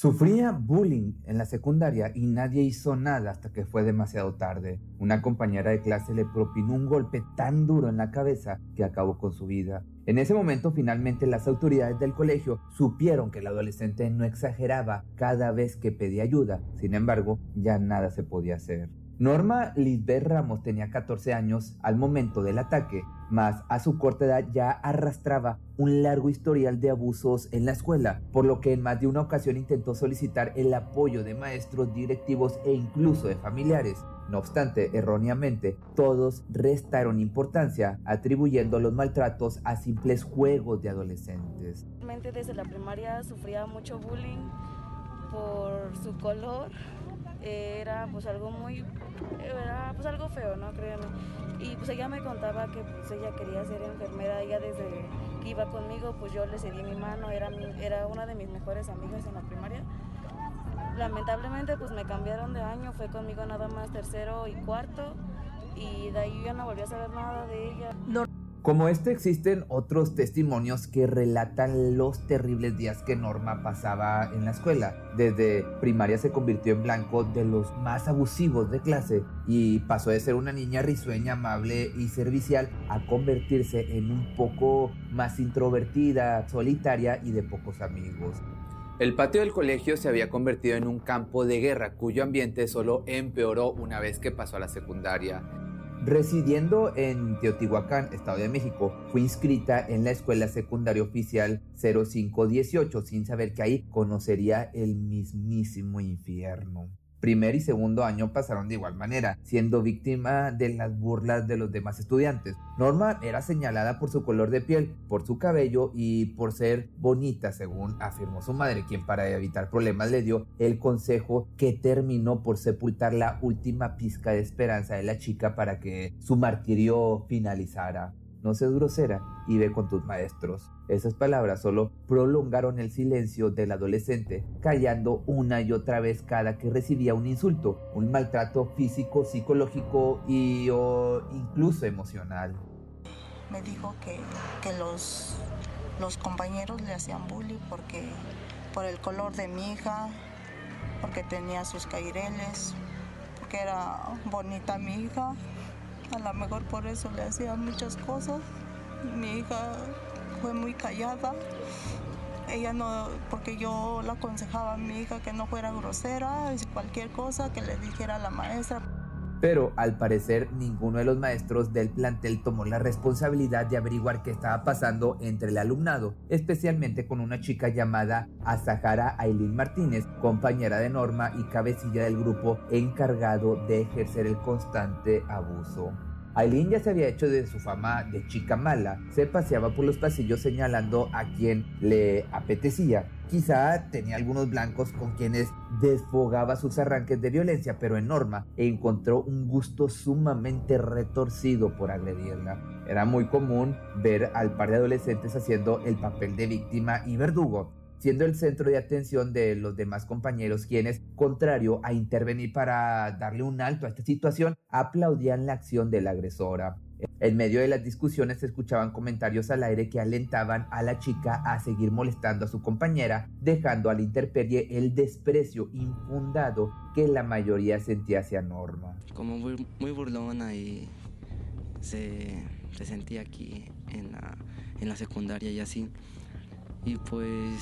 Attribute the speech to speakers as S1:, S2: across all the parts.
S1: Sufría bullying en la secundaria y nadie hizo nada hasta que fue demasiado tarde. Una compañera de clase le propinó un golpe tan duro en la cabeza que acabó con su vida. En ese momento finalmente las autoridades del colegio supieron que el adolescente no exageraba cada vez que pedía ayuda. Sin embargo, ya nada se podía hacer. Norma Lisbeth Ramos tenía 14 años al momento del ataque, mas a su corta edad ya arrastraba un largo historial de abusos en la escuela, por lo que en más de una ocasión intentó solicitar el apoyo de maestros, directivos e incluso de familiares. No obstante, erróneamente, todos restaron importancia, atribuyendo los maltratos a simples juegos de adolescentes.
S2: Desde la primaria sufría mucho bullying por su color era pues algo muy, pues algo feo, ¿no? Créeme. Y pues ella me contaba que pues ella quería ser enfermera, ella desde que iba conmigo pues yo le cedí mi mano, era, era una de mis mejores amigas en la primaria. Lamentablemente pues me cambiaron de año, fue conmigo nada más tercero y cuarto y de ahí ya no volví a saber nada de ella.
S1: Como este existen otros testimonios que relatan los terribles días que Norma pasaba en la escuela. Desde primaria se convirtió en blanco de los más abusivos de clase y pasó de ser una niña risueña, amable y servicial a convertirse en un poco más introvertida, solitaria y de pocos amigos. El patio del colegio se había convertido en un campo de guerra cuyo ambiente solo empeoró una vez que pasó a la secundaria. Residiendo en Teotihuacán, Estado de México, fue inscrita en la Escuela Secundaria Oficial 0518 sin saber que ahí conocería el mismísimo infierno. Primer y segundo año pasaron de igual manera, siendo víctima de las burlas de los demás estudiantes. Norma era señalada por su color de piel, por su cabello y por ser bonita, según afirmó su madre, quien para evitar problemas le dio el consejo que terminó por sepultar la última pizca de esperanza de la chica para que su martirio finalizara. No seas grosera y ve con tus maestros. Esas palabras solo prolongaron el silencio del adolescente, callando una y otra vez cada que recibía un insulto, un maltrato físico, psicológico y o incluso emocional.
S3: Me dijo que, que los, los compañeros le hacían bullying porque por el color de mi hija, porque tenía sus caireles, porque era bonita mi hija a lo mejor por eso le hacían muchas cosas. Mi hija fue muy callada. Ella no, porque yo la aconsejaba a mi hija que no fuera grosera, cualquier cosa que le dijera a la maestra.
S1: Pero al parecer ninguno de los maestros del plantel tomó la responsabilidad de averiguar qué estaba pasando entre el alumnado, especialmente con una chica llamada Azahara Aileen Martínez, compañera de Norma y cabecilla del grupo encargado de ejercer el constante abuso. Aileen ya se había hecho de su fama de chica mala, se paseaba por los pasillos señalando a quien le apetecía. Quizá tenía algunos blancos con quienes desfogaba sus arranques de violencia, pero en Norma encontró un gusto sumamente retorcido por agredirla. Era muy común ver al par de adolescentes haciendo el papel de víctima y verdugo, siendo el centro de atención de los demás compañeros quienes, contrario a intervenir para darle un alto a esta situación, aplaudían la acción de la agresora. En medio de las discusiones se escuchaban comentarios al aire que alentaban a la chica a seguir molestando a su compañera, dejando a la el desprecio infundado que la mayoría sentía hacia Norma.
S4: Como muy, burlona y se, sentía aquí en la, en la secundaria y así. Y pues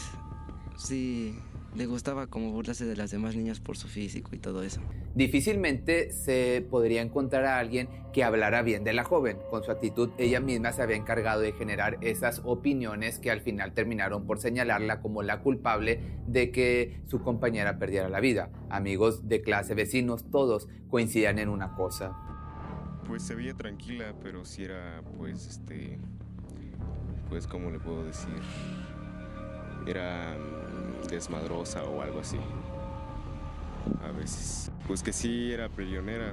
S4: sí, le gustaba como burlarse de las demás niñas por su físico y todo eso.
S1: Difícilmente se podría encontrar a alguien que hablara bien de la joven. Con su actitud, ella misma se había encargado de generar esas opiniones que al final terminaron por señalarla como la culpable de que su compañera perdiera la vida. Amigos de clase, vecinos, todos coincidían en una cosa.
S5: Pues se veía tranquila, pero si era, pues, este, pues, ¿cómo le puedo decir? Era desmadrosa o algo así. A veces. Pues que sí era peleonera,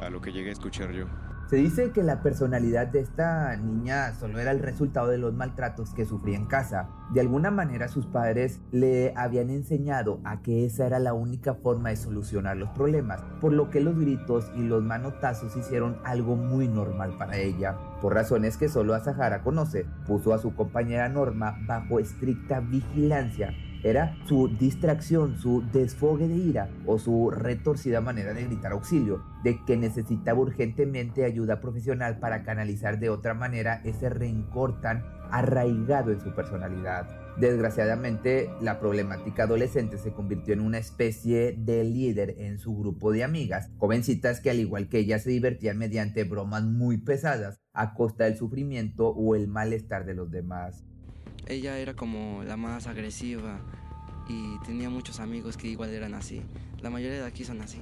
S5: a lo que llegué a escuchar yo.
S1: Se dice que la personalidad de esta niña solo era el resultado de los maltratos que sufría en casa. De alguna manera sus padres le habían enseñado a que esa era la única forma de solucionar los problemas, por lo que los gritos y los manotazos hicieron algo muy normal para ella. Por razones que solo Asahara conoce, puso a su compañera Norma bajo estricta vigilancia era su distracción, su desfogue de ira o su retorcida manera de gritar auxilio, de que necesitaba urgentemente ayuda profesional para canalizar de otra manera ese rencor tan arraigado en su personalidad. Desgraciadamente, la problemática adolescente se convirtió en una especie de líder en su grupo de amigas, jovencitas que al igual que ella se divertían mediante bromas muy pesadas a costa del sufrimiento o el malestar de los demás.
S4: Ella era como la más agresiva y tenía muchos amigos que igual eran así. La mayoría de aquí son así.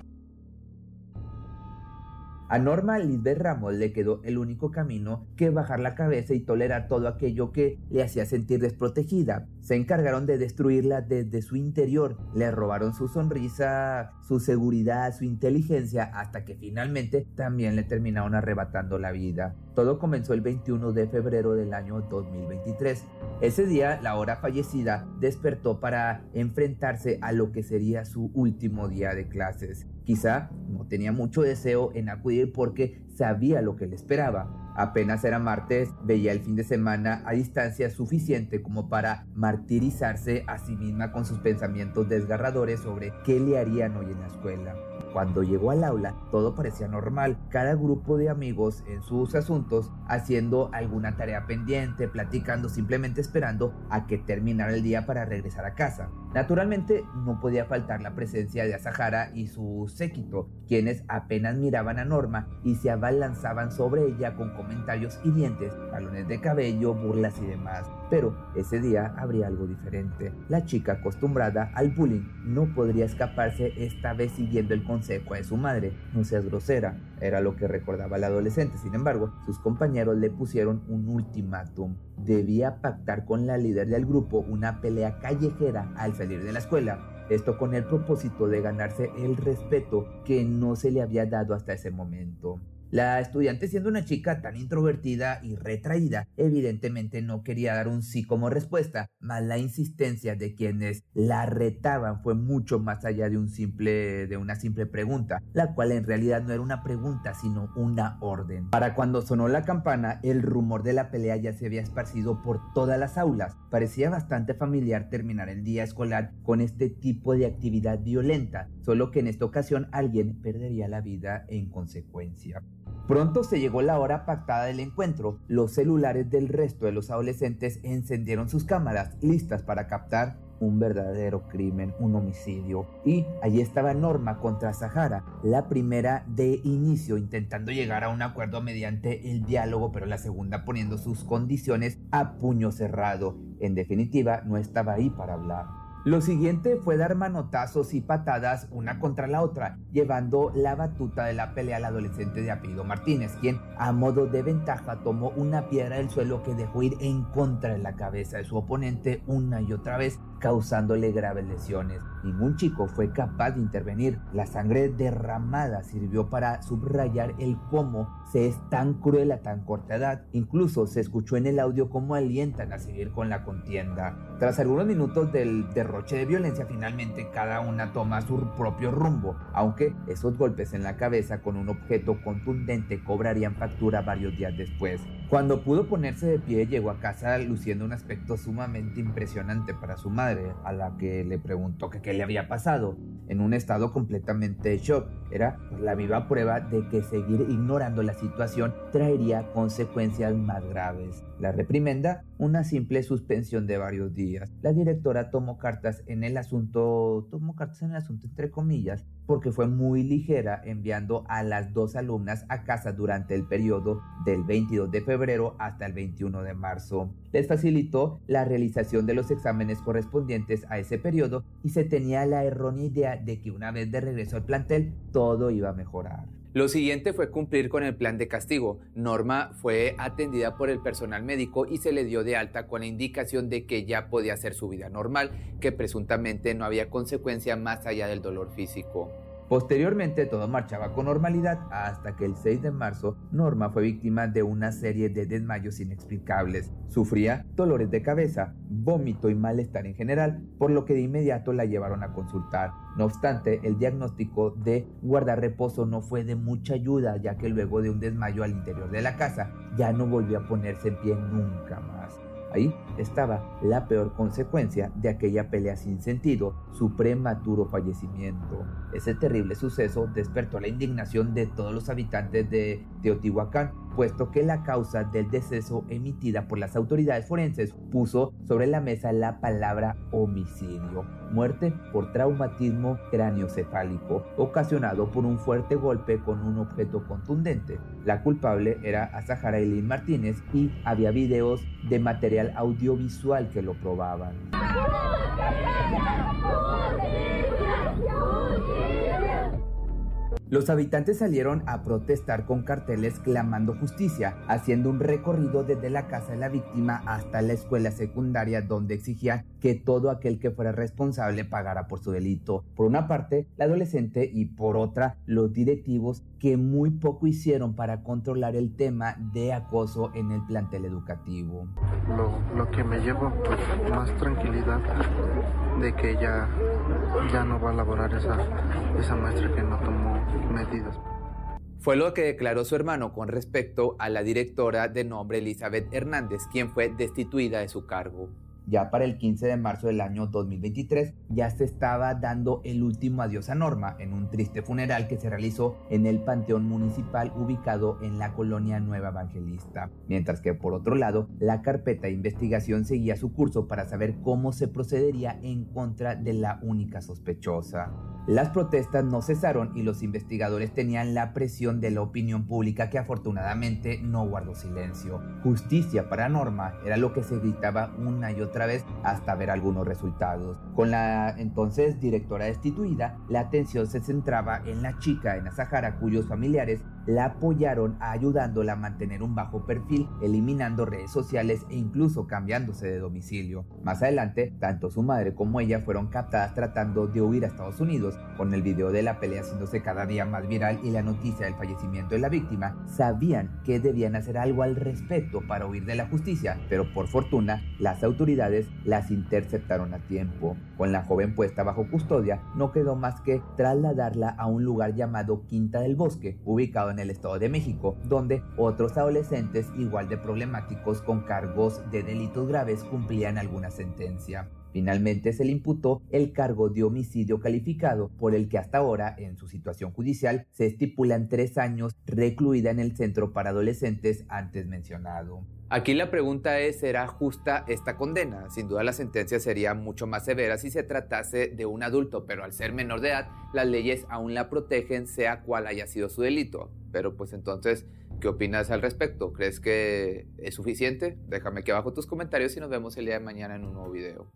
S1: A Norma Lisbeth Ramos le quedó el único camino que bajar la cabeza y tolerar todo aquello que le hacía sentir desprotegida. Se encargaron de destruirla desde su interior, le robaron su sonrisa, su seguridad, su inteligencia, hasta que finalmente también le terminaron arrebatando la vida. Todo comenzó el 21 de febrero del año 2023. Ese día, la hora fallecida despertó para enfrentarse a lo que sería su último día de clases. Quizá no tenía mucho deseo en acudir porque sabía lo que le esperaba. Apenas era martes, veía el fin de semana a distancia suficiente como para martirizarse a sí misma con sus pensamientos desgarradores sobre qué le harían hoy en la escuela. Cuando llegó al aula, todo parecía normal, cada grupo de amigos en sus asuntos, haciendo alguna tarea pendiente, platicando, simplemente esperando a que terminara el día para regresar a casa. Naturalmente, no podía faltar la presencia de Asahara y su séquito, quienes apenas miraban a Norma y se abalanzaban sobre ella con comentarios hirientes, balones de cabello, burlas y demás. Pero ese día habría algo diferente. La chica acostumbrada al bullying no podría escaparse esta vez siguiendo el consejo de su madre. No seas grosera, era lo que recordaba el adolescente. Sin embargo, sus compañeros le pusieron un ultimátum. Debía pactar con la líder del grupo una pelea callejera al salir de la escuela esto con el propósito de ganarse el respeto que no se le había dado hasta ese momento. La estudiante, siendo una chica tan introvertida y retraída, evidentemente no quería dar un sí como respuesta, mas la insistencia de quienes la retaban fue mucho más allá de un simple de una simple pregunta, la cual en realidad no era una pregunta, sino una orden. Para cuando sonó la campana, el rumor de la pelea ya se había esparcido por todas las aulas. Parecía bastante familiar terminar el día escolar con este tipo de actividad violenta, solo que en esta ocasión alguien perdería la vida en consecuencia. Pronto se llegó la hora pactada del encuentro. Los celulares del resto de los adolescentes encendieron sus cámaras, listas para captar un verdadero crimen, un homicidio. Y allí estaba Norma contra Sahara, la primera de inicio intentando llegar a un acuerdo mediante el diálogo, pero la segunda poniendo sus condiciones a puño cerrado. En definitiva, no estaba ahí para hablar. Lo siguiente fue dar manotazos y patadas una contra la otra, llevando la batuta de la pelea al adolescente de apellido Martínez, quien a modo de ventaja tomó una piedra del suelo que dejó ir en contra de la cabeza de su oponente una y otra vez, causándole graves lesiones. Ningún chico fue capaz de intervenir. La sangre derramada sirvió para subrayar el cómo se es tan cruel a tan corta edad. Incluso se escuchó en el audio cómo alientan a seguir con la contienda. Tras algunos minutos del derroche de violencia, finalmente cada una toma su propio rumbo, aunque esos golpes en la cabeza con un objeto contundente cobrarían factura varios días después. Cuando pudo ponerse de pie, llegó a casa luciendo un aspecto sumamente impresionante para su madre, a la que le preguntó qué le había pasado, en un estado completamente de shock. Era la viva prueba de que seguir ignorando la situación traería consecuencias más graves. La reprimenda, una simple suspensión de varios días. La directora tomó cartas en el asunto, tomó cartas en el asunto entre comillas, porque fue muy ligera enviando a las dos alumnas a casa durante el periodo del 22 de febrero hasta el 21 de marzo. Les facilitó la realización de los exámenes correspondientes a ese periodo y se tenía la errónea idea de que una vez de regreso al plantel todo iba a mejorar.
S6: Lo siguiente fue cumplir con el plan de castigo. Norma fue atendida por el personal médico y se le dio de alta con la indicación de que ya podía hacer su vida normal, que presuntamente no había consecuencia más allá del dolor físico.
S1: Posteriormente todo marchaba con normalidad hasta que el 6 de marzo Norma fue víctima de una serie de desmayos inexplicables. Sufría dolores de cabeza, vómito y malestar en general, por lo que de inmediato la llevaron a consultar. No obstante, el diagnóstico de guardar reposo no fue de mucha ayuda ya que luego de un desmayo al interior de la casa ya no volvió a ponerse en pie nunca más. Ahí estaba la peor consecuencia de aquella pelea sin sentido, su prematuro fallecimiento. Ese terrible suceso despertó la indignación de todos los habitantes de Teotihuacán, puesto que la causa del deceso emitida por las autoridades forenses puso sobre la mesa la palabra homicidio, muerte por traumatismo craneocefálico, ocasionado por un fuerte golpe con un objeto contundente. La culpable era Azahara Eileen Martínez y había videos de material audiovisual que lo probaban. Los habitantes salieron a protestar con carteles clamando justicia, haciendo un recorrido desde la casa de la víctima hasta la escuela secundaria donde exigían que todo aquel que fuera responsable pagara por su delito. Por una parte, la adolescente y por otra, los directivos que muy poco hicieron para controlar el tema de acoso en el plantel educativo.
S7: Lo, que me lleva pues más tranquilidad de que ya, ya no va a laborar esa, esa maestra que no tomó medidas.
S6: Fue lo que declaró su hermano con respecto a la directora de nombre Elizabeth Hernández, quien fue destituida de su cargo.
S1: Ya para el 15 de marzo del año 2023 ya se estaba dando el último adiós a Norma en un triste funeral que se realizó en el Panteón Municipal ubicado en la colonia Nueva Evangelista. Mientras que por otro lado, la carpeta de investigación seguía su curso para saber cómo se procedería en contra de la única sospechosa. Las protestas no cesaron y los investigadores tenían la presión de la opinión pública que afortunadamente no guardó silencio. Justicia para Norma era lo que se gritaba una y otra vez hasta ver algunos resultados. Con la entonces directora destituida, la atención se centraba en la chica en Azahara cuyos familiares la apoyaron ayudándola a mantener un bajo perfil, eliminando redes sociales e incluso cambiándose de domicilio. Más adelante, tanto su madre como ella fueron captadas tratando de huir a Estados Unidos, con el video de la pelea haciéndose cada día más viral y la noticia del fallecimiento de la víctima, sabían que debían hacer algo al respecto para huir de la justicia, pero por fortuna las autoridades las interceptaron a tiempo. Con la joven puesta bajo custodia, no quedó más que trasladarla a un lugar llamado Quinta del Bosque, ubicado en el Estado de México, donde otros adolescentes igual de problemáticos con cargos de delitos graves cumplían alguna sentencia. Finalmente se le imputó el cargo de homicidio calificado, por el que hasta ahora, en su situación judicial, se estipulan tres años recluida en el centro para adolescentes antes mencionado.
S6: Aquí la pregunta es, ¿será justa esta condena? Sin duda la sentencia sería mucho más severa si se tratase de un adulto, pero al ser menor de edad, las leyes aún la protegen sea cual haya sido su delito. Pero pues entonces, ¿qué opinas al respecto? ¿Crees que es suficiente? Déjame aquí abajo tus comentarios y nos vemos el día de mañana en un nuevo video.